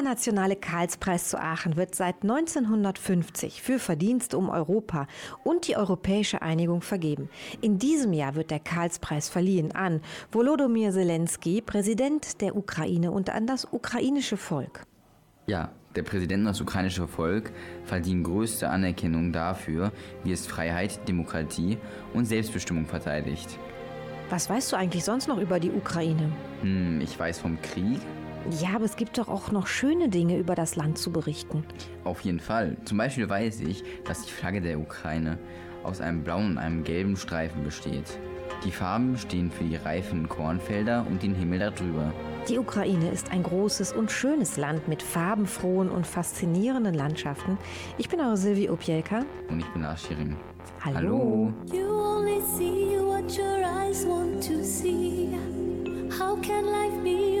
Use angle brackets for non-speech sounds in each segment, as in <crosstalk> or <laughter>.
Internationale Karlspreis zu Aachen wird seit 1950 für Verdienste um Europa und die europäische Einigung vergeben. In diesem Jahr wird der Karlspreis verliehen an Volodymyr Zelensky, Präsident der Ukraine und an das ukrainische Volk. Ja, der Präsident und das ukrainische Volk verdienen größte Anerkennung dafür, wie es Freiheit, Demokratie und Selbstbestimmung verteidigt. Was weißt du eigentlich sonst noch über die Ukraine? Hm, ich weiß vom Krieg. Ja, aber es gibt doch auch noch schöne Dinge über das Land zu berichten. Auf jeden Fall. Zum Beispiel weiß ich, dass die Flagge der Ukraine aus einem blauen und einem gelben Streifen besteht. Die Farben stehen für die reifen Kornfelder und den Himmel darüber. Die Ukraine ist ein großes und schönes Land mit farbenfrohen und faszinierenden Landschaften. Ich bin eure Silvi Opielka. Und ich bin Lars Schering. Hallo. You only see what your eyes want to see. How can life be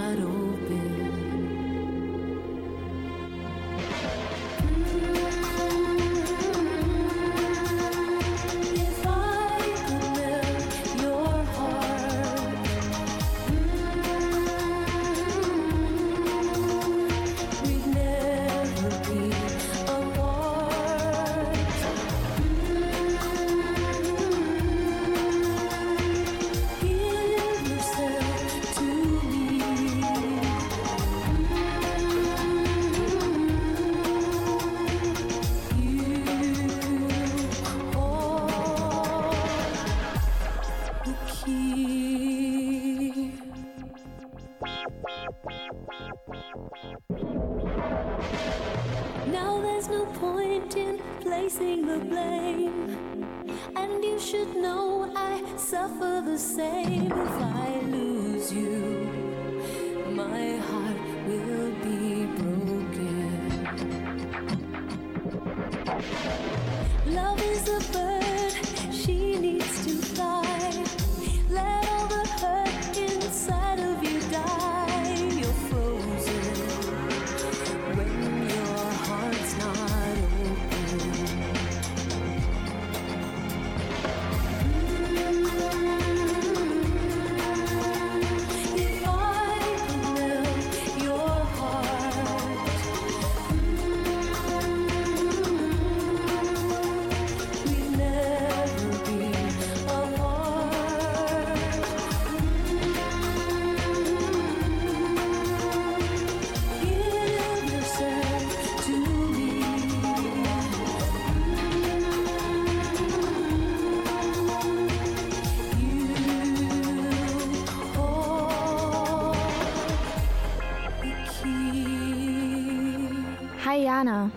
Hi Jana.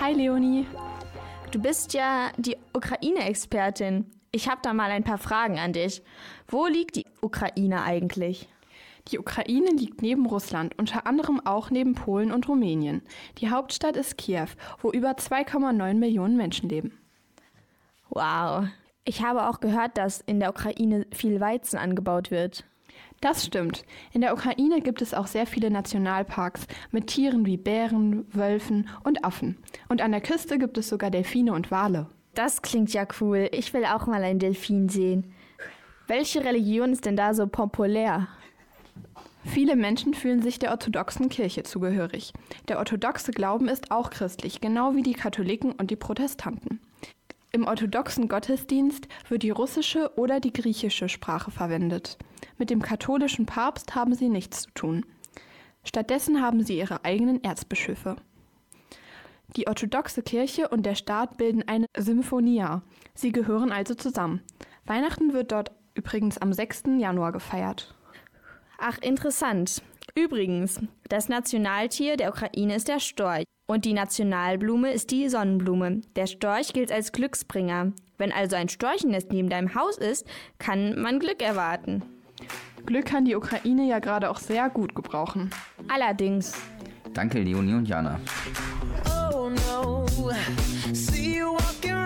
Hi Leonie. Du bist ja die Ukraine-Expertin. Ich habe da mal ein paar Fragen an dich. Wo liegt die Ukraine eigentlich? Die Ukraine liegt neben Russland, unter anderem auch neben Polen und Rumänien. Die Hauptstadt ist Kiew, wo über 2,9 Millionen Menschen leben. Wow. Ich habe auch gehört, dass in der Ukraine viel Weizen angebaut wird. Das stimmt. In der Ukraine gibt es auch sehr viele Nationalparks mit Tieren wie Bären, Wölfen und Affen. Und an der Küste gibt es sogar Delfine und Wale. Das klingt ja cool. Ich will auch mal einen Delfin sehen. Welche Religion ist denn da so populär? Viele Menschen fühlen sich der orthodoxen Kirche zugehörig. Der orthodoxe Glauben ist auch christlich, genau wie die Katholiken und die Protestanten. Im orthodoxen Gottesdienst wird die russische oder die griechische Sprache verwendet. Mit dem katholischen Papst haben sie nichts zu tun. Stattdessen haben sie ihre eigenen Erzbischöfe. Die orthodoxe Kirche und der Staat bilden eine Symphonia. Sie gehören also zusammen. Weihnachten wird dort übrigens am 6. Januar gefeiert. Ach, interessant. Übrigens, das Nationaltier der Ukraine ist der Storch und die Nationalblume ist die Sonnenblume. Der Storch gilt als Glücksbringer. Wenn also ein Storchennest neben deinem Haus ist, kann man Glück erwarten. Glück kann die Ukraine ja gerade auch sehr gut gebrauchen. Allerdings. Danke, Leonie und Jana. Oh no, see you walking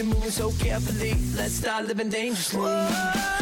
You're moving so carefully. Let's start living dangerously. Talk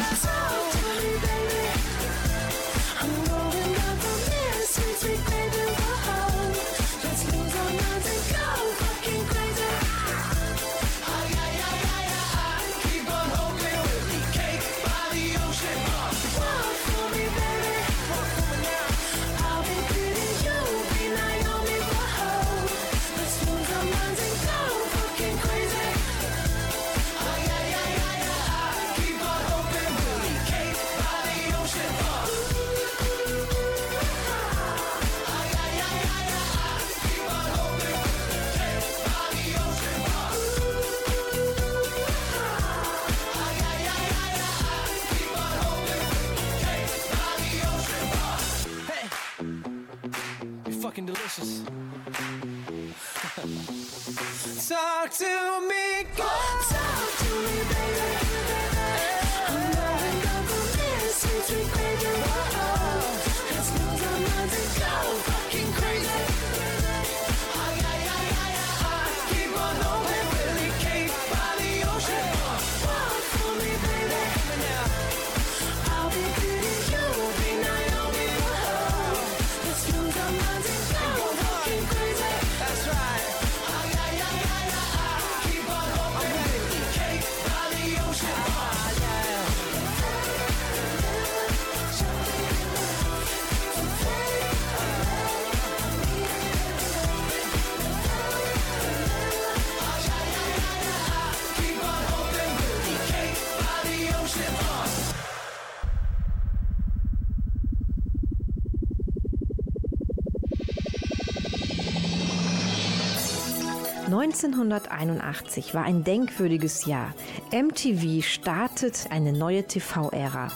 1981 war ein denkwürdiges Jahr. MTV startet eine neue TV-Ära.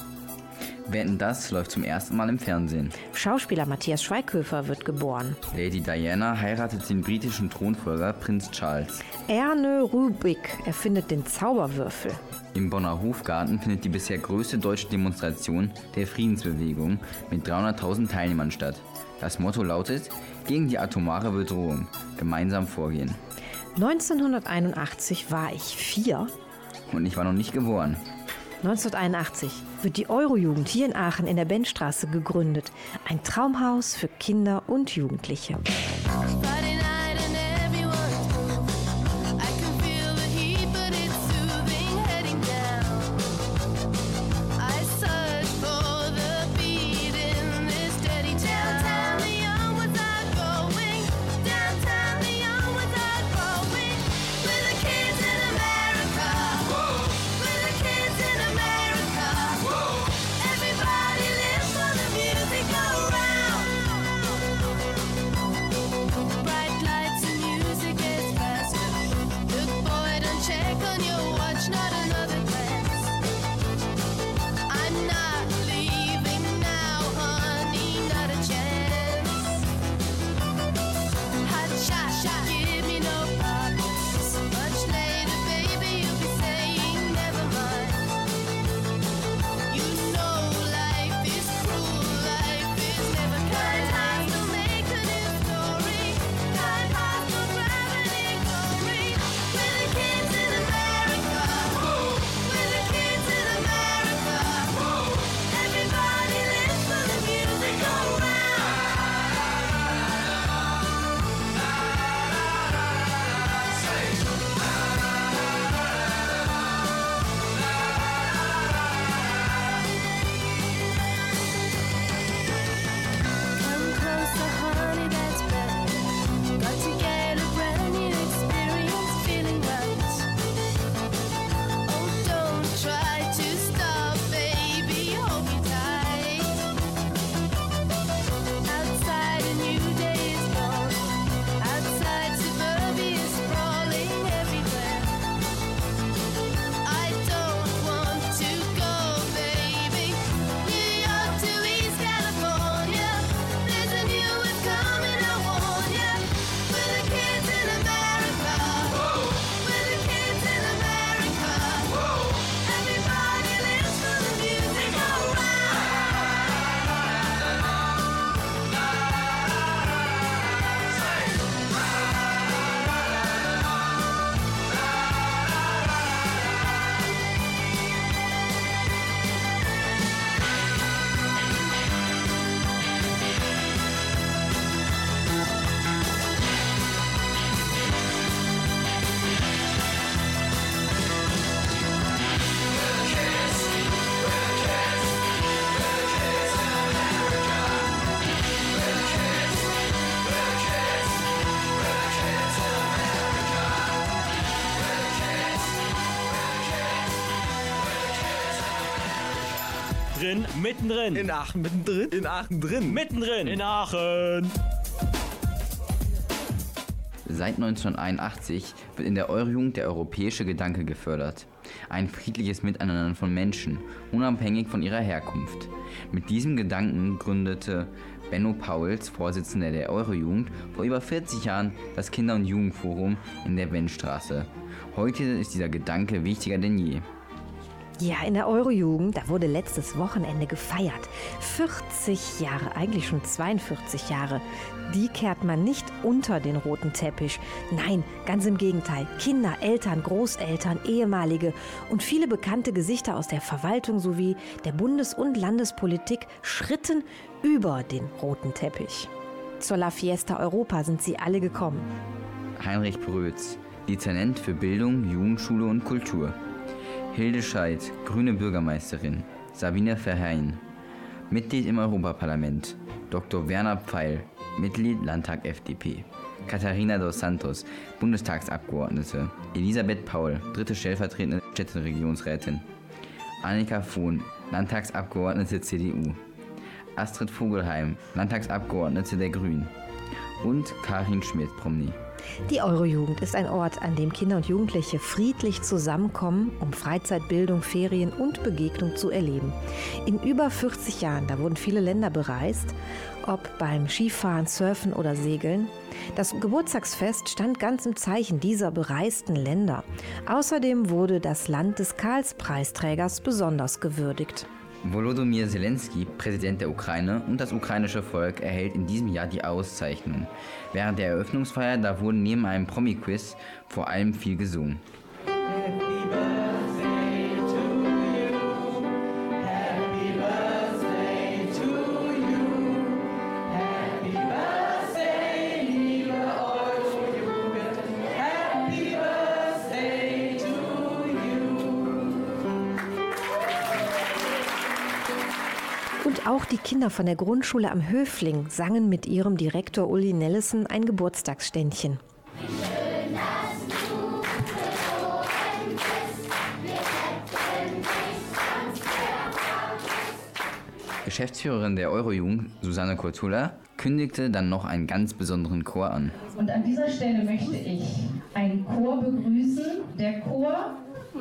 Wetten das läuft zum ersten Mal im Fernsehen. Schauspieler Matthias Schweighöfer wird geboren. Lady Diana heiratet den britischen Thronfolger Prinz Charles. Erne Rubik erfindet den Zauberwürfel. Im Bonner Hofgarten findet die bisher größte deutsche Demonstration der Friedensbewegung mit 300.000 Teilnehmern statt. Das Motto lautet, gegen die atomare Bedrohung, gemeinsam vorgehen. 1981 war ich vier. Und ich war noch nicht geboren. 1981 wird die Eurojugend hier in Aachen in der Benstraße gegründet. Ein Traumhaus für Kinder und Jugendliche. Drin, mittendrin. In Aachen mittendrin? In Aachen drin. mittendrin. In Aachen. Seit 1981 wird in der Eurojugend der europäische Gedanke gefördert. Ein friedliches Miteinander von Menschen, unabhängig von ihrer Herkunft. Mit diesem Gedanken gründete Benno Pauls, Vorsitzender der Eurojugend, vor über 40 Jahren das Kinder- und Jugendforum in der Wendstraße. Heute ist dieser Gedanke wichtiger denn je. Ja, in der Eurojugend, da wurde letztes Wochenende gefeiert. 40 Jahre, eigentlich schon 42 Jahre. Die kehrt man nicht unter den roten Teppich. Nein, ganz im Gegenteil. Kinder, Eltern, Großeltern, ehemalige und viele bekannte Gesichter aus der Verwaltung sowie der Bundes- und Landespolitik schritten über den roten Teppich. Zur La Fiesta Europa sind sie alle gekommen. Heinrich Brötz, Dezernent für Bildung, Jugendschule und Kultur. Hilde Scheidt, grüne Bürgermeisterin. Sabine Verheyen, Mitglied im Europaparlament. Dr. Werner Pfeil, Mitglied Landtag FDP. Katharina dos Santos, Bundestagsabgeordnete. Elisabeth Paul, dritte stellvertretende Städteregierungsrätin. Annika Fohn, Landtagsabgeordnete CDU. Astrid Vogelheim, Landtagsabgeordnete der Grünen. und Karin Schmidt-Promny. Die Eurojugend ist ein Ort, an dem Kinder und Jugendliche friedlich zusammenkommen, um Freizeit, Bildung, Ferien und Begegnung zu erleben. In über 40 Jahren, da wurden viele Länder bereist, ob beim Skifahren, Surfen oder Segeln. Das Geburtstagsfest stand ganz im Zeichen dieser bereisten Länder. Außerdem wurde das Land des Karlspreisträgers besonders gewürdigt. Volodymyr Zelensky, Präsident der Ukraine und das ukrainische Volk erhält in diesem Jahr die Auszeichnung. Während der Eröffnungsfeier da wurden neben einem Promi-Quiz vor allem viel gesungen. Und Kinder von der Grundschule am Höfling sangen mit ihrem Direktor Uli Nellison ein Geburtstagsständchen. Geschäftsführerin der Eurojugend, Susanne Kurtula, kündigte dann noch einen ganz besonderen Chor an. Und an dieser Stelle möchte ich einen Chor begrüßen. Der Chor,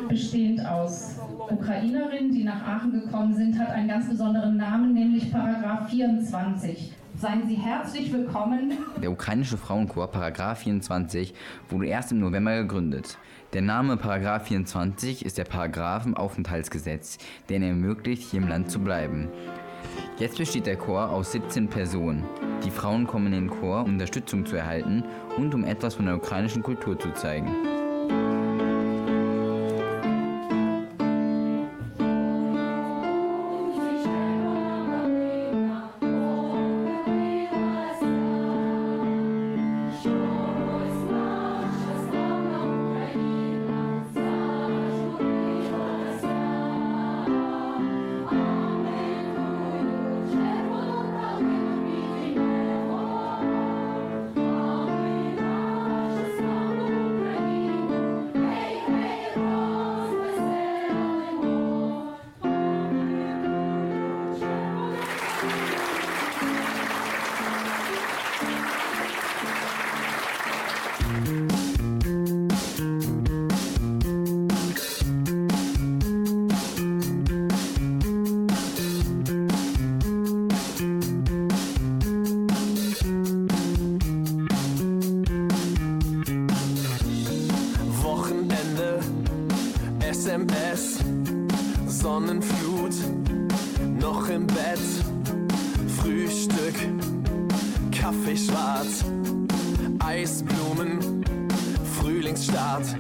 bestehend aus Ukrainerinnen, die nach Aachen gekommen sind, hat einen ganz besonderen Namen, nämlich Paragraph 24. Seien Sie herzlich willkommen. Der ukrainische Frauenchor Paragraph 24 wurde erst im November gegründet. Der Name Paragraph 24 ist der Paragraphenaufenthaltsgesetz, der ihnen ermöglicht, hier im Land zu bleiben. Jetzt besteht der Chor aus 17 Personen. Die Frauen kommen in den Chor, um Unterstützung zu erhalten und um etwas von der ukrainischen Kultur zu zeigen. Kaffee schwarz, Eisblumen, Frühlingsstart,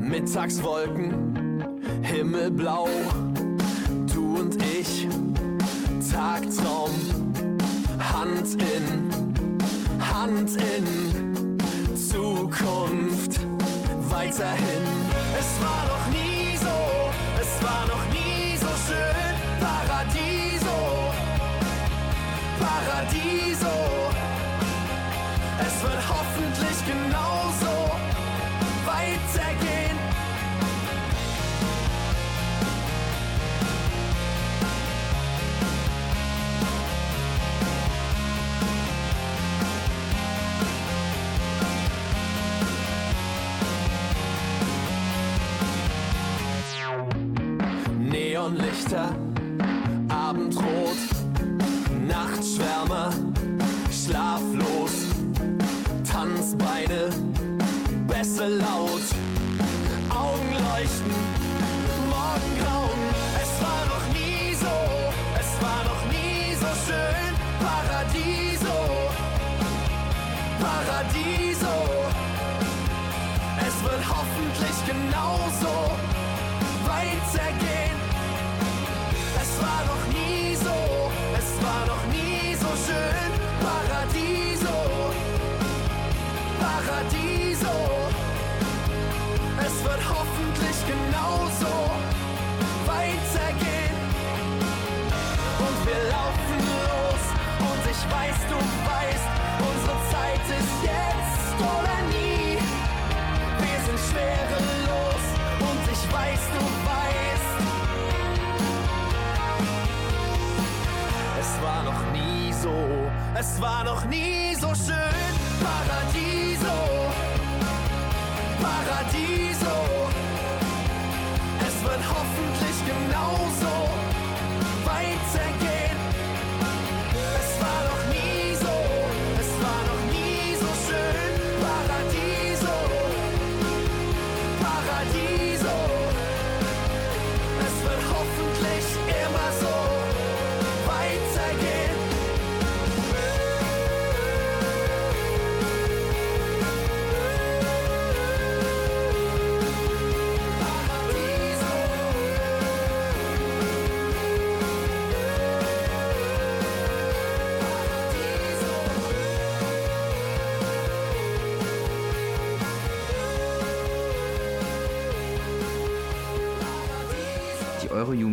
Mittagswolken, Himmelblau, du und ich, Tagtraum, Hand in, Hand in, Zukunft weiterhin. Es war noch nie so, es war noch nie so schön. Paradiso, Paradiso. Es wird hoffentlich genauso weitergehen. Neonlichter, Paradiso. Es wird hoffentlich genauso weitergehen. Es war noch nie so, es war noch nie so schön. Paradiso, Paradiso. Es wird hoffentlich genauso weitergehen. Und wir laufen los und ich weiß, du weißt, unsere Zeit ist jetzt oder nie. Wir sind schwerelos und ich weiß, du weißt, es war noch nie so, Es war noch nie so schön. Paradiso, Paradiso. Es wird hoffentlich genauso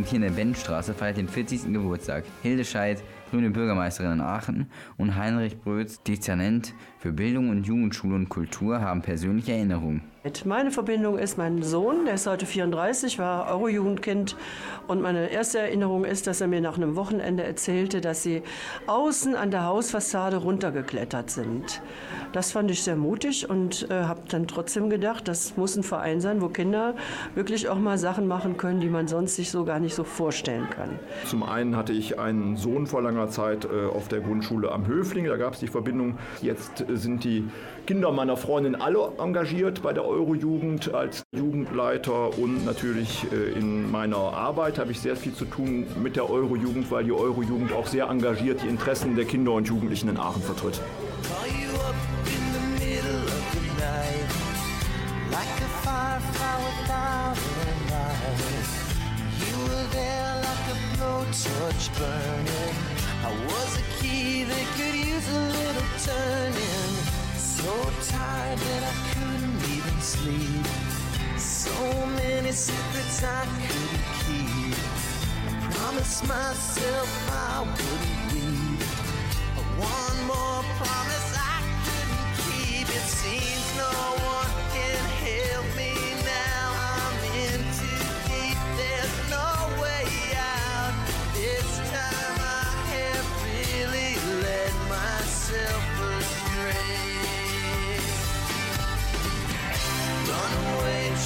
hier in der Benstraße feiert den 40. Geburtstag. Hilde Scheid, grüne Bürgermeisterin in Aachen und Heinrich Brötz, Dezernent für Bildung und Jugendschule und Kultur, haben persönliche Erinnerungen. Meine Verbindung ist mein Sohn, der ist heute 34, war Eurojugendkind. Und meine erste Erinnerung ist, dass er mir nach einem Wochenende erzählte, dass sie außen an der Hausfassade runtergeklettert sind. Das fand ich sehr mutig und äh, habe dann trotzdem gedacht, das muss ein Verein sein, wo Kinder wirklich auch mal Sachen machen können, die man sonst sich so gar nicht so vorstellen kann. Zum einen hatte ich einen Sohn vor langer Zeit äh, auf der Grundschule am Höfling, da gab es die Verbindung. Jetzt sind die Kinder meiner Freundin alle engagiert bei der Eurojugend als Jugendleiter und natürlich äh, in meiner Arbeit habe ich sehr viel zu tun mit der Eurojugend, weil die Eurojugend auch sehr engagiert die Interessen der Kinder und Jugendlichen in Aachen vertritt. Blowtorch burning. I was a key that could use a little turning. So tired that I couldn't even sleep. So many secrets I couldn't keep. I promised myself I wouldn't leave. One more promise I couldn't keep. It seems no one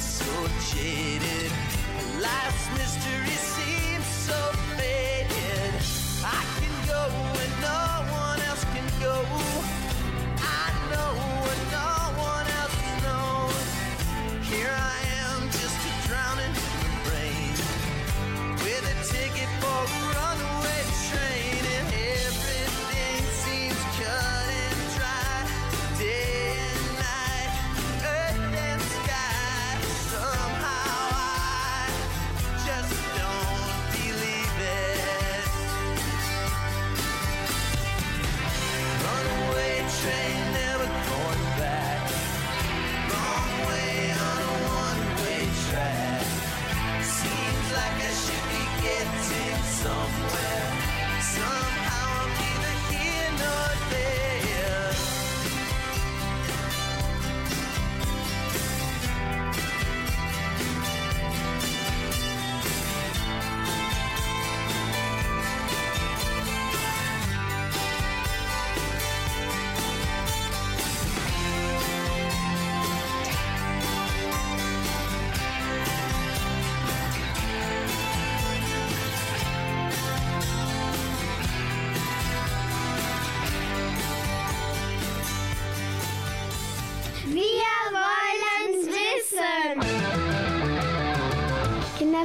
so jaded? Life's mystery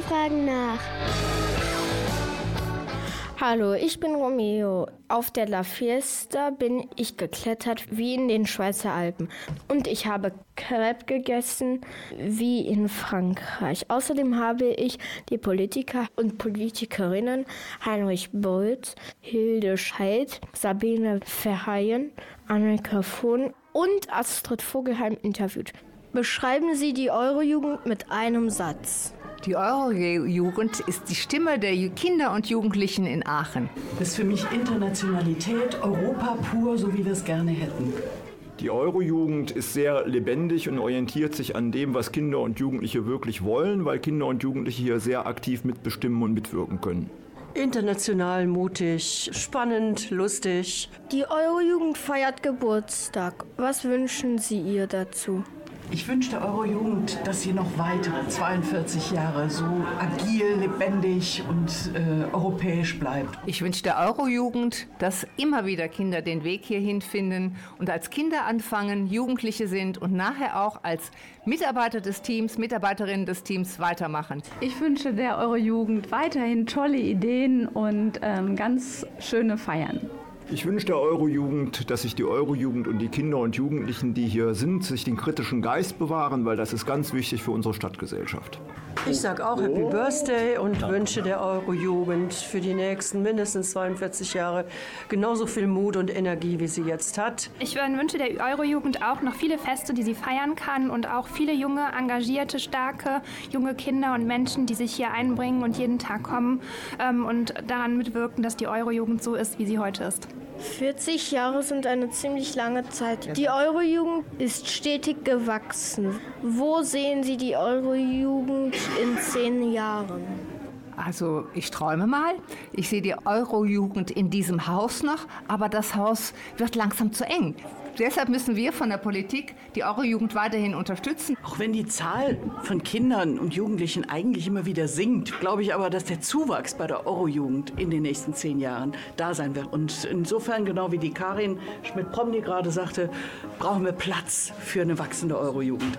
fragen nach. Hallo, ich bin Romeo. Auf der La Fiesta bin ich geklettert wie in den Schweizer Alpen und ich habe Crepe gegessen wie in Frankreich. Außerdem habe ich die Politiker und Politikerinnen Heinrich Bölz, Hilde Scheidt, Sabine Verheyen, Annika Fuhn und Astrid Vogelheim interviewt. Beschreiben Sie die Eurojugend mit einem Satz. Die Eurojugend ist die Stimme der Kinder und Jugendlichen in Aachen. Das ist für mich Internationalität, Europa pur, so wie wir es gerne hätten. Die Eurojugend ist sehr lebendig und orientiert sich an dem, was Kinder und Jugendliche wirklich wollen, weil Kinder und Jugendliche hier sehr aktiv mitbestimmen und mitwirken können. International mutig, spannend, lustig. Die Eurojugend feiert Geburtstag. Was wünschen Sie ihr dazu? Ich wünsche der Eurojugend, dass sie noch weitere 42 Jahre so agil, lebendig und äh, europäisch bleibt. Ich wünsche der Eurojugend, dass immer wieder Kinder den Weg hierhin finden und als Kinder anfangen, Jugendliche sind und nachher auch als Mitarbeiter des Teams, Mitarbeiterinnen des Teams weitermachen. Ich wünsche der Eurojugend weiterhin tolle Ideen und ähm, ganz schöne Feiern. Ich wünsche der Eurojugend, dass sich die Eurojugend und die Kinder und Jugendlichen, die hier sind, sich den kritischen Geist bewahren, weil das ist ganz wichtig für unsere Stadtgesellschaft. Ich sage auch Happy Birthday und wünsche der Eurojugend für die nächsten mindestens 42 Jahre genauso viel Mut und Energie, wie sie jetzt hat. Ich wünsche der Eurojugend auch noch viele Feste, die sie feiern kann und auch viele junge, engagierte, starke, junge Kinder und Menschen, die sich hier einbringen und jeden Tag kommen ähm, und daran mitwirken, dass die Eurojugend so ist, wie sie heute ist. 40 Jahre sind eine ziemlich lange Zeit. Die Eurojugend ist stetig gewachsen. Wo sehen Sie die Eurojugend in zehn Jahren? Also ich träume mal. Ich sehe die Eurojugend in diesem Haus noch, aber das Haus wird langsam zu eng. Deshalb müssen wir von der Politik die Eurojugend weiterhin unterstützen. Auch wenn die Zahl von Kindern und Jugendlichen eigentlich immer wieder sinkt, glaube ich aber, dass der Zuwachs bei der Eurojugend in den nächsten zehn Jahren da sein wird. Und insofern, genau wie die Karin Schmidt-Promny gerade sagte, brauchen wir Platz für eine wachsende Eurojugend.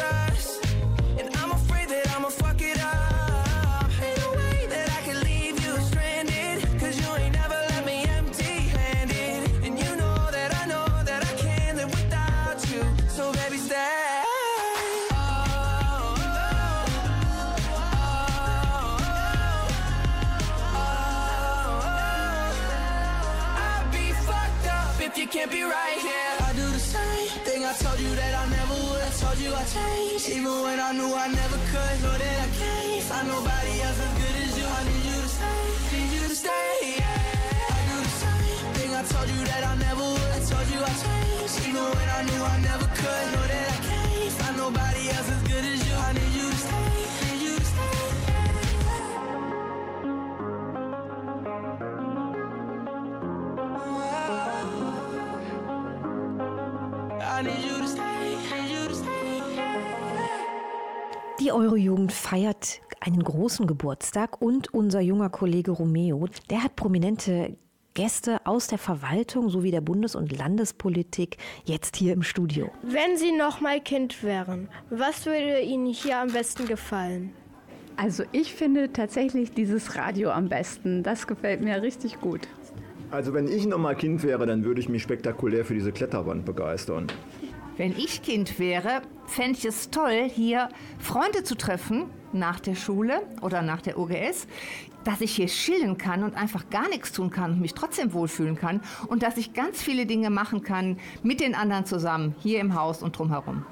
Knew I never could. Know that I can't find nobody else as good as you. I need you to stay. Die Eurojugend feiert einen großen Geburtstag und unser junger Kollege Romeo, der hat prominente Gäste aus der Verwaltung sowie der Bundes- und Landespolitik jetzt hier im Studio. Wenn Sie noch mal Kind wären, was würde Ihnen hier am besten gefallen? Also ich finde tatsächlich dieses Radio am besten. Das gefällt mir richtig gut. Also wenn ich noch mal Kind wäre, dann würde ich mich spektakulär für diese Kletterwand begeistern. Wenn ich Kind wäre, fände ich es toll, hier Freunde zu treffen nach der Schule oder nach der OGS, dass ich hier chillen kann und einfach gar nichts tun kann und mich trotzdem wohlfühlen kann und dass ich ganz viele Dinge machen kann mit den anderen zusammen, hier im Haus und drumherum.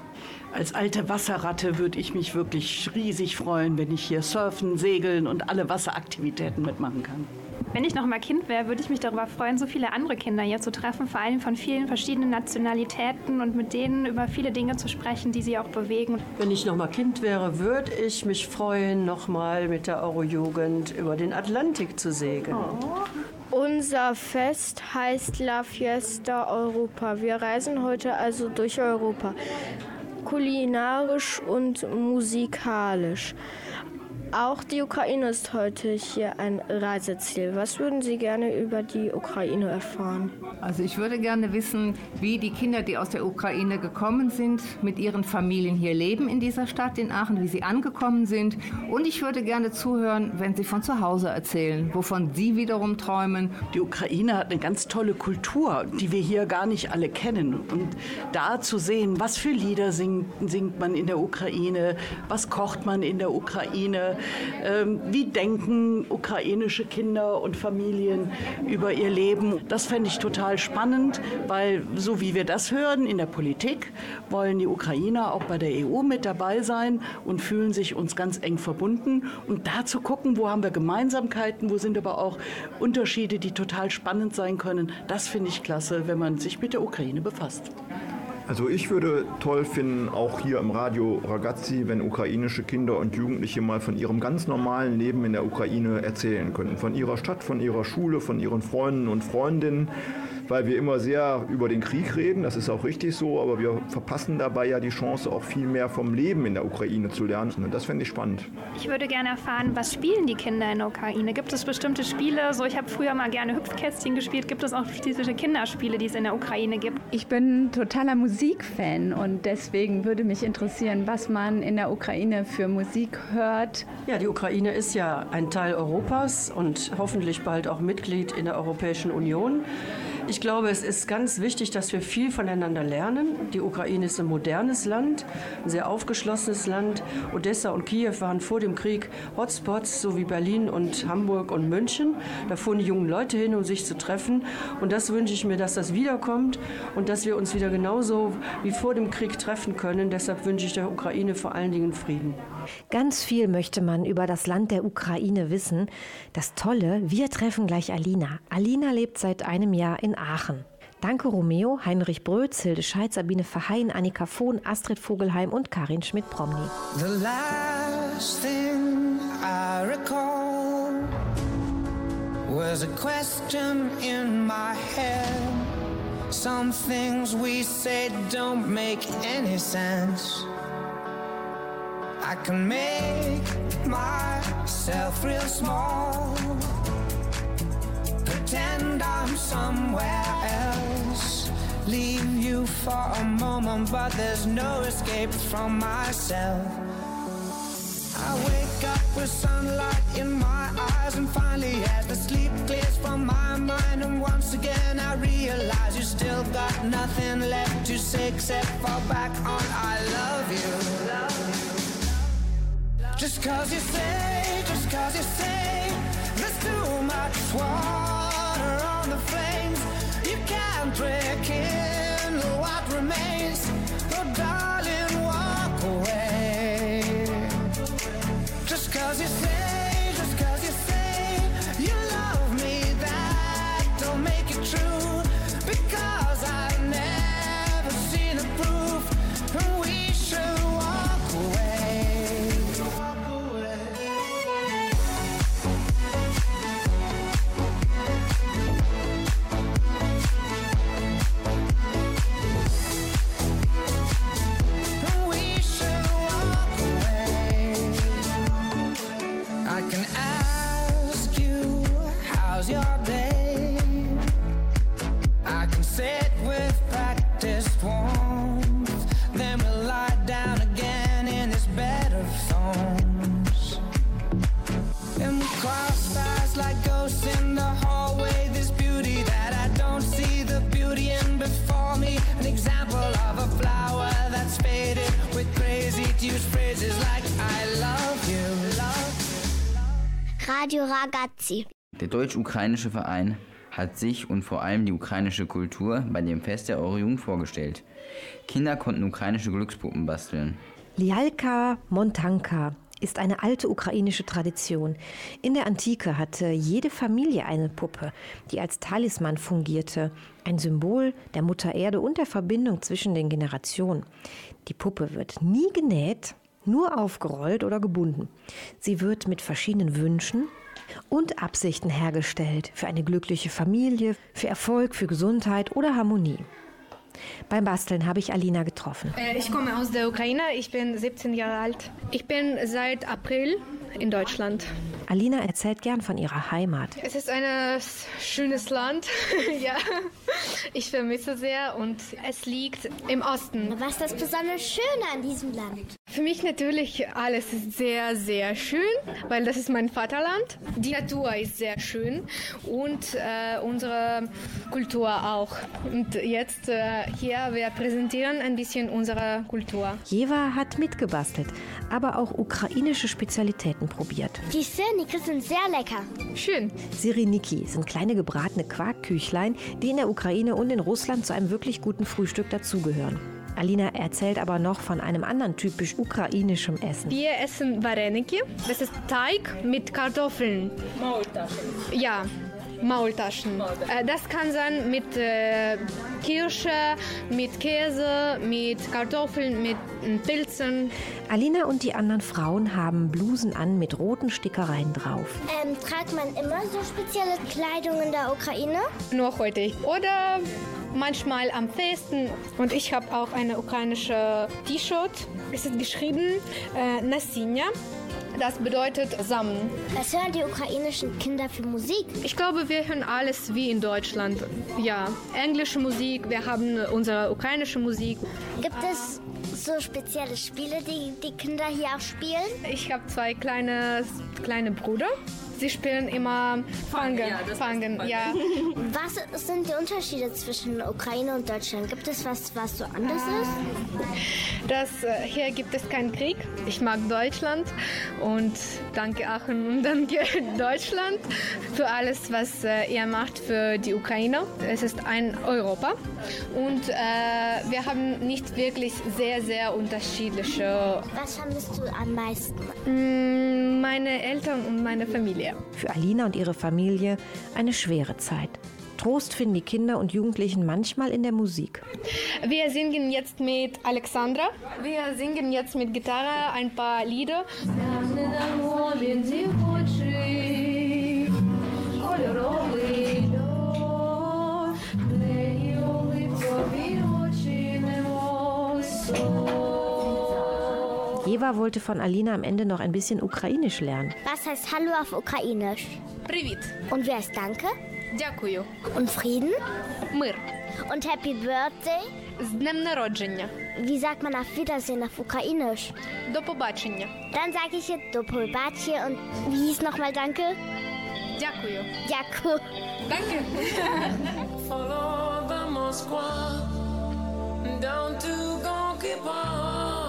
Als alte Wasserratte würde ich mich wirklich riesig freuen, wenn ich hier surfen, segeln und alle Wasseraktivitäten mitmachen kann. Wenn ich noch mal Kind wäre, würde ich mich darüber freuen, so viele andere Kinder hier zu treffen, vor allem von vielen verschiedenen Nationalitäten und mit denen über viele Dinge zu sprechen, die sie auch bewegen. Wenn ich noch mal Kind wäre, würde ich mich freuen, noch mal mit der Eurojugend über den Atlantik zu segeln. Unser Fest heißt La Fiesta Europa. Wir reisen heute also durch Europa, kulinarisch und musikalisch. Auch die Ukraine ist heute hier ein Reiseziel. Was würden Sie gerne über die Ukraine erfahren? Also ich würde gerne wissen, wie die Kinder, die aus der Ukraine gekommen sind, mit ihren Familien hier leben in dieser Stadt in Aachen, wie sie angekommen sind. Und ich würde gerne zuhören, wenn sie von zu Hause erzählen, wovon sie wiederum träumen. Die Ukraine hat eine ganz tolle Kultur, die wir hier gar nicht alle kennen. Und da zu sehen, was für Lieder singt, singt man in der Ukraine, was kocht man in der Ukraine, ähm, wie denken ukrainische Kinder und Familien über ihr Leben. Das fände ich total spannend, weil so wie wir das hören in der Politik, wollen die Ukrainer auch bei der EU mit dabei sein und fühlen sich uns ganz eng verbunden. Und da zu gucken, wo haben wir Gemeinsamkeiten, wo sind aber auch Unterschiede, die total spannend sein können, das finde ich klasse, wenn man sich mit der Ukraine befasst. Also ich würde toll finden, auch hier im Radio Ragazzi, wenn ukrainische Kinder und Jugendliche mal von ihrem ganz normalen Leben in der Ukraine erzählen können. Von ihrer Stadt, von ihrer Schule, von ihren Freunden und Freundinnen. Weil wir immer sehr über den Krieg reden, das ist auch richtig so, aber wir verpassen dabei ja die Chance, auch viel mehr vom Leben in der Ukraine zu lernen. Und das fände ich spannend. Ich würde gerne erfahren, was spielen die Kinder in der Ukraine? Gibt es bestimmte Spiele? So, ich habe früher mal gerne Hüpfkästchen gespielt. Gibt es auch spezifische Kinderspiele, die es in der Ukraine gibt? Ich bin totaler Musikfan und deswegen würde mich interessieren, was man in der Ukraine für Musik hört. Ja, die Ukraine ist ja ein Teil Europas und hoffentlich bald auch Mitglied in der Europäischen Union. Ich glaube, es ist ganz wichtig, dass wir viel voneinander lernen. Die Ukraine ist ein modernes Land, ein sehr aufgeschlossenes Land. Odessa und Kiew waren vor dem Krieg Hotspots, so wie Berlin und Hamburg und München. Da fuhren die jungen Leute hin, um sich zu treffen. Und das wünsche ich mir, dass das wiederkommt und dass wir uns wieder genauso wie vor dem Krieg treffen können. Deshalb wünsche ich der Ukraine vor allen Dingen Frieden. Ganz viel möchte man über das Land der Ukraine wissen. Das Tolle, wir treffen gleich Alina. Alina lebt seit einem Jahr in Aachen. Danke Romeo, Heinrich Brötz, Hilde Scheid, Sabine Verheyen, Annika Fohn, Astrid Vogelheim und Karin Schmidt-Promny. The last thing I recall was a question in my head. Some things we say don't make any sense. I can make myself real small, pretend I'm somewhere else. Leave you for a moment, but there's no escape from myself. I wake up with sunlight in my eyes, and finally, as the sleep clears from my mind, and once again I realize you still got nothing left to say except fall back on I love you. Just cause you say, just cause you say, there's too much on the flames. You can't rekindle what remains. Darling, walk away. Just cause you say, Radio Ragazzi. Der deutsch-ukrainische Verein hat sich und vor allem die ukrainische Kultur bei dem Fest der Eurojugend vorgestellt. Kinder konnten ukrainische Glückspuppen basteln. Lialka Montanka ist eine alte ukrainische Tradition. In der Antike hatte jede Familie eine Puppe, die als Talisman fungierte, ein Symbol der Mutter Erde und der Verbindung zwischen den Generationen. Die Puppe wird nie genäht, nur aufgerollt oder gebunden. Sie wird mit verschiedenen Wünschen und Absichten hergestellt für eine glückliche Familie, für Erfolg, für Gesundheit oder Harmonie. Beim Basteln habe ich Alina getroffen. Äh, Ich komme aus der Ukraine, ich bin 17 Jahre alt. Ich bin seit April in Deutschland. Alina erzählt gern von ihrer Heimat. Es ist ein schönes Land, <laughs> ja. Ich vermisse sehr und es liegt im Osten. Was ist das besonders Schöne an diesem Land? Für mich natürlich alles ist sehr, sehr schön, weil das ist mein Vaterland. Die Natur ist sehr schön und äh, unsere Kultur auch. Und jetzt äh, hier, wir präsentieren ein bisschen unsere Kultur. Jeva hat mitgebastelt, aber auch ukrainische Spezialitäten probiert. Die Sirniki sind sehr lecker. Schön. Siriniki sind kleine gebratene Quarkküchlein, die in der Ukraine und in Russland zu einem wirklich guten Frühstück dazugehören. Alina erzählt aber noch von einem anderen typisch ukrainischem Essen. Wir essen Vareniki. Das ist Teig mit Kartoffeln. Maultaschen. Ja, Maultaschen. Äh, Das kann sein mit äh, Kirsche, mit Käse, mit Kartoffeln, mit äh, Pilzen. Alina und die anderen Frauen haben Blusen an mit roten Stickereien drauf. Ähm, tragt man immer so spezielle Kleidung in der Ukraine? Nur heute. Oder manchmal am Festen. Und ich habe auch eine ukrainische T-Shirt. Es ist geschrieben äh, Nasinja. Das bedeutet Samen. Was hören die ukrainischen Kinder für Musik? Ich glaube, wir hören alles wie in Deutschland. Ja, englische Musik, wir haben unsere ukrainische Musik. Gibt es so spezielle Spiele, die die Kinder hier auch spielen? Ich habe zwei kleine, kleine Brüder. Sie spielen immer Fangen. Fangen, ja. <laughs> Was sind die Unterschiede zwischen Ukraine und Deutschland? Gibt es was, was so anders ist? Das, äh, hier gibt es keinen Krieg. Ich mag Deutschland und danke Aachen und danke Deutschland für alles, was äh, ihr macht für die Ukraine. Es ist ein Europa und äh, wir haben nicht wirklich sehr, sehr unterschiedliche. Was vermisst du am meisten? Mm, Meine Eltern und meine Familie. Für Alina und ihre Familie eine schwere Zeit. Trost finden die Kinder und Jugendlichen manchmal in der Musik. Wir singen jetzt mit Alexandra. Wir singen jetzt mit Gitarre ein paar Lieder. Jeva wollte von Alina am Ende noch ein bisschen Ukrainisch lernen. Was heißt Hallo auf Ukrainisch? Привіт. Und wer ist Danke? Дякую. Und Frieden? Мир. Und Happy Birthday? З днем народження. Wie sagt man auf Wiedersehen auf Ukrainisch? До побачення. Dann sage ich jetzt do pobacie und wie hieß nochmal Danke? Дякую. Дякую. Danke. Follow the Moskwa down to Gonky Park,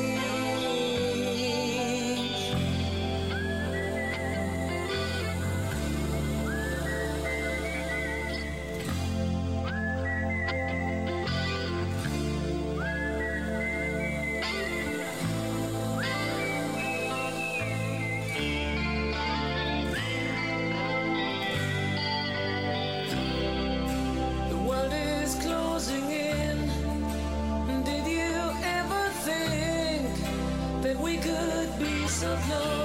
love.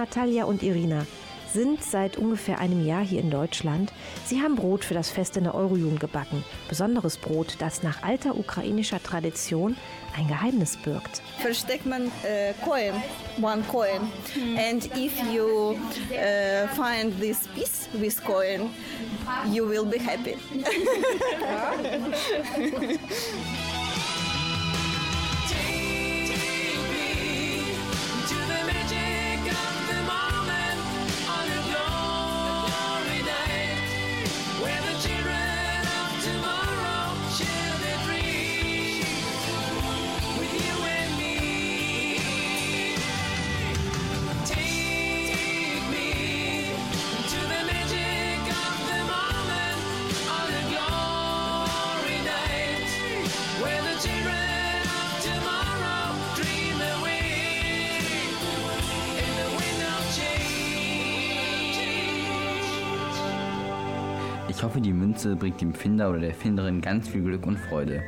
Natalia und Irina sind seit ungefähr einem Jahr hier in Deutschland. Sie haben Brot für das Fest in der Eurojugend gebacken. Besonderes Brot, das nach alter ukrainischer Tradition ein Geheimnis birgt. versteckt man uh, coin, one coin. And if you uh, find this piece with coin, you will be happy. <laughs> <laughs> Ich hoffe, die Münze bringt dem Finder oder der Finderin ganz viel Glück und Freude.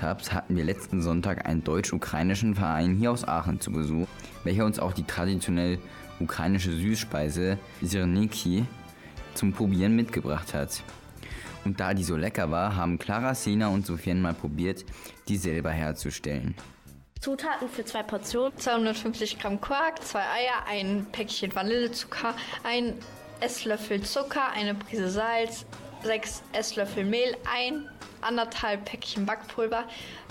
Gehört hatten wir letzten Sonntag einen deutsch-ukrainischen Verein hier aus Aachen zu Besuch, welcher uns auch die traditionell ukrainische Süßspeise Sirniki zum Probieren mitgebracht hat. Und da die so lecker war, haben Clara, Sina und Sofian mal probiert, die selber herzustellen. Zutaten für zwei Portionen. 250 Gramm Quark, zwei Eier, ein Päckchen Vanillezucker, ein Esslöffel Zucker, eine Prise Salz, sechs Esslöffel Mehl, ein anderthalb Päckchen Backpulver,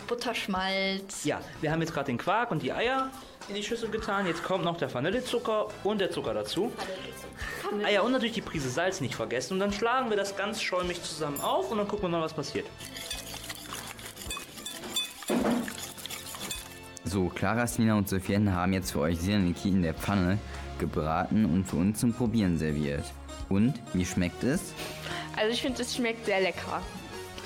Butterschmalz. Ja, wir haben jetzt gerade den Quark und die Eier in die Schüssel getan. Jetzt kommt noch der Vanillezucker und der Zucker dazu. Ah ja, und natürlich die Prise Salz nicht vergessen. Und dann schlagen wir das ganz schäumig zusammen auf und dann gucken wir mal, was passiert. So, Clara, Sina und Sofian haben jetzt für euch Sirniki in der Pfanne gebraten und für uns zum Probieren serviert. Und, wie schmeckt es? Also ich finde, es schmeckt sehr lecker.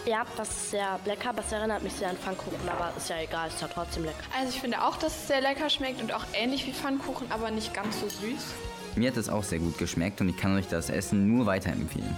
Ja, das ist sehr lecker, aber es erinnert mich sehr an Pfannkuchen, aber ist ja egal, ist ja trotzdem lecker. Also ich finde auch, dass es sehr lecker schmeckt und auch ähnlich wie Pfannkuchen, aber nicht ganz so süß. Mir hat es auch sehr gut geschmeckt und ich kann euch das Essen nur weiterempfehlen.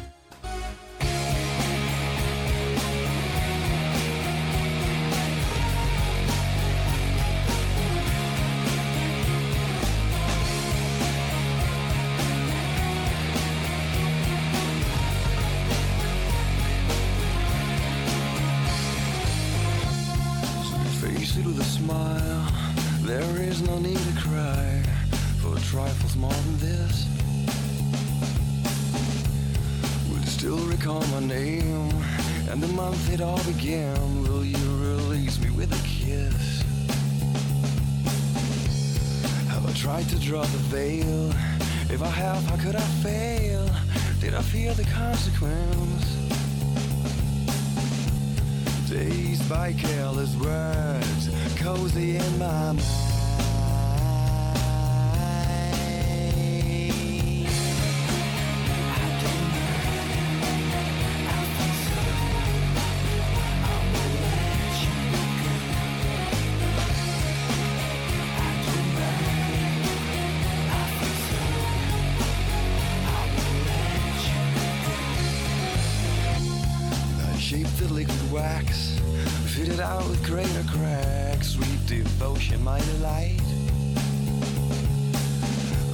Greater sweet devotion, my delight.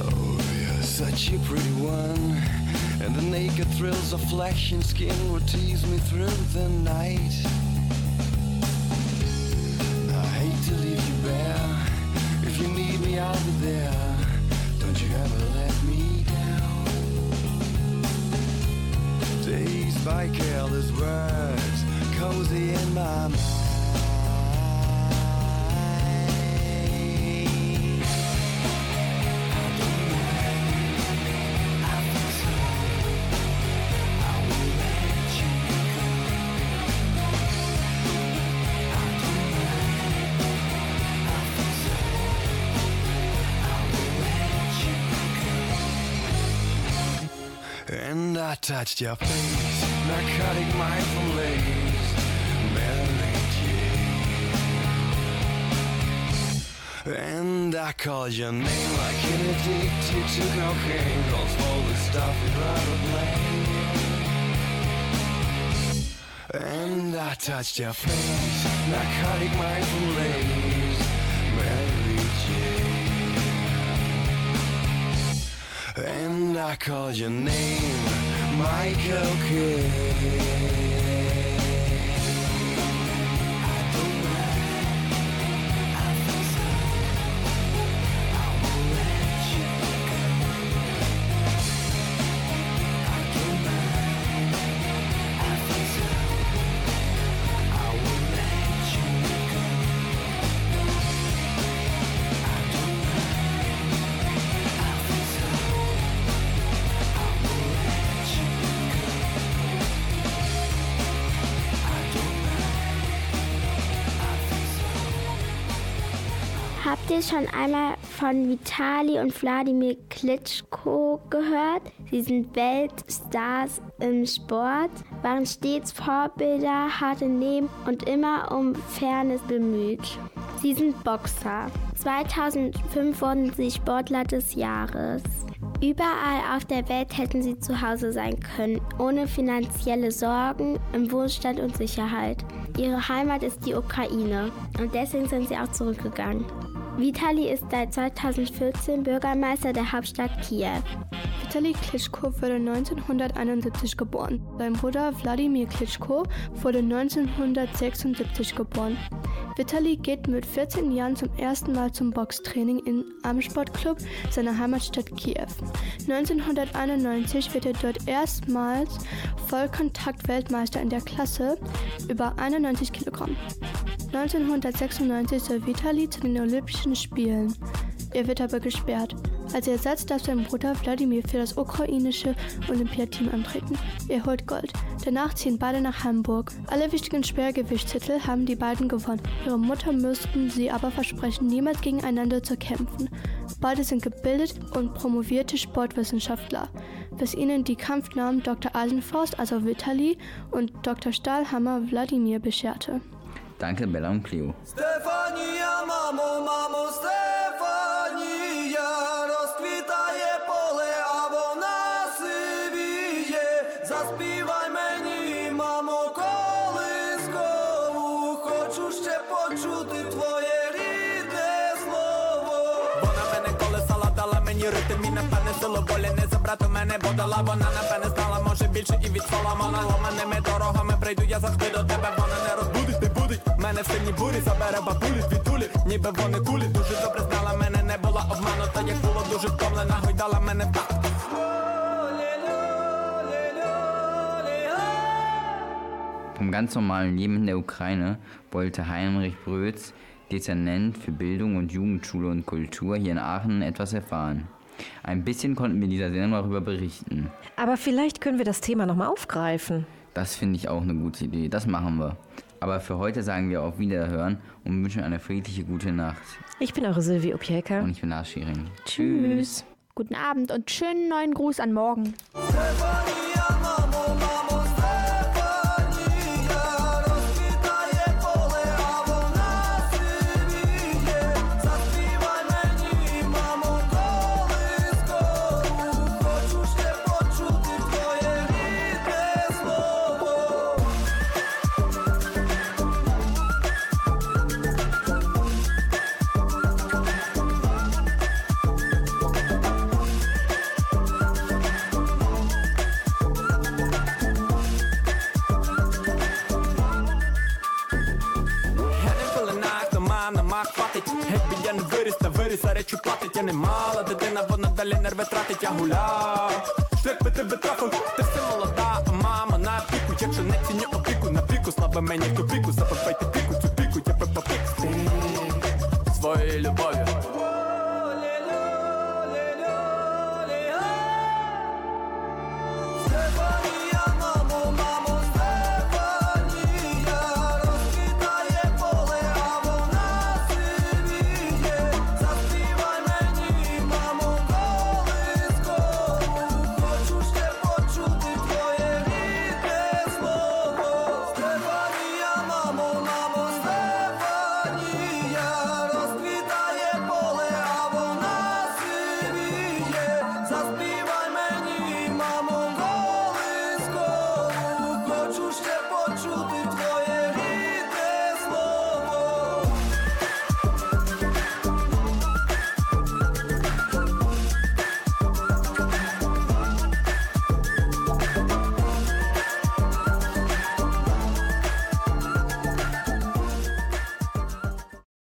Oh, you're such a pretty one, and the naked thrills of flesh and skin will tease me through the night. I hate to leave you bare. If you need me, I'll be there. Don't you ever let me down. Dazed by careless words, cozy in my mind. Your face, narcotic. And I called your name like an addicted to cocaine, cause all the stuff is rather blame And I touched your face, narcotic mindfulness, Mary Jane. And I called your name, Michael Kidd. Habt ihr schon einmal von Vitali und Wladimir Klitschko gehört? Sie sind Weltstars im Sport, waren stets Vorbilder, harte Leben und immer um Fairness bemüht. Sie sind Boxer. 2005 wurden sie Sportler des Jahres. Überall auf der Welt hätten sie zu Hause sein können, ohne finanzielle Sorgen, im Wohlstand und Sicherheit. Ihre Heimat ist die Ukraine und deswegen sind sie auch zurückgegangen. Vitali ist seit 2014 Bürgermeister der Hauptstadt Kiew. Vitali Klitschko wurde 1971 geboren. Sein Bruder Wladimir Klitschko wurde 1976 geboren. Vitali geht mit 14 Jahren zum ersten Mal zum Boxtraining im Armsportclub seiner Heimatstadt Kiew. 1991 wird er dort erstmals Vollkontakt-Weltmeister in der Klasse über 91 Kilogramm. 1996 soll Vitali zu den Olympischen Russischen spielen. Er wird aber gesperrt. Als Ersatz darf sein Bruder Wladimir für das ukrainische Olympiateam antreten. Er holt Gold. Danach ziehen beide nach Hamburg. Alle wichtigen Schwergewichtstitel haben die beiden gewonnen. Ihre Mutter müssten sie aber versprechen, niemals gegeneinander zu kämpfen. Beide sind gebildet und promovierte Sportwissenschaftler. Was ihnen die Kampfnamen Dr. Eisenfaust, also Vitali, und Dr. Stahlhammer Wladimir bescherte. Danke, Bella und Cleo. Stefanie! Мамо, мамо, Стефанія, розквітає поле, а вона сивіє. Заспівай мені, мамо, колискову, хочу ще почути твоє рідне слово. Вона мене колесала, дала мені ритм і напевне силу волі не забрати мене, бо дала вона напевне знала, може більше і від Соломона Ломаними дорогами прийду я завжди до тебе, вона не не будить Мене в сильній бурі забере бабулі, звідулі, ніби вони кулі Дуже добре знала мене, не була обманута, як було дуже втомлена, гойдала мене так Vom ganz normalen Leben in der Ukraine wollte Heinrich Brötz, Dezernent für Bildung und Jugendschule und Kultur hier in Aachen, etwas erfahren. Ein bisschen konnten wir in dieser Sendung darüber berichten. Aber vielleicht können wir das Thema nochmal aufgreifen. Das finde ich auch eine gute Idee. Das machen wir. Aber für heute sagen wir auf Wiederhören und wünschen eine friedliche gute Nacht. Ich bin eure Silvi Opieka. Und ich bin Lars Schiering. Tschüss. Guten Abend und schönen neuen Gruß an morgen. Хватить я не виріс, та виріс, а речі платить Я не мала дитина, вона далі нерви тратить, я гуляв. Шлях тебе трафив, ти все молода, а мама на піку Якщо не ціню опіку, на піку, слабе мені в тупіку Забивайте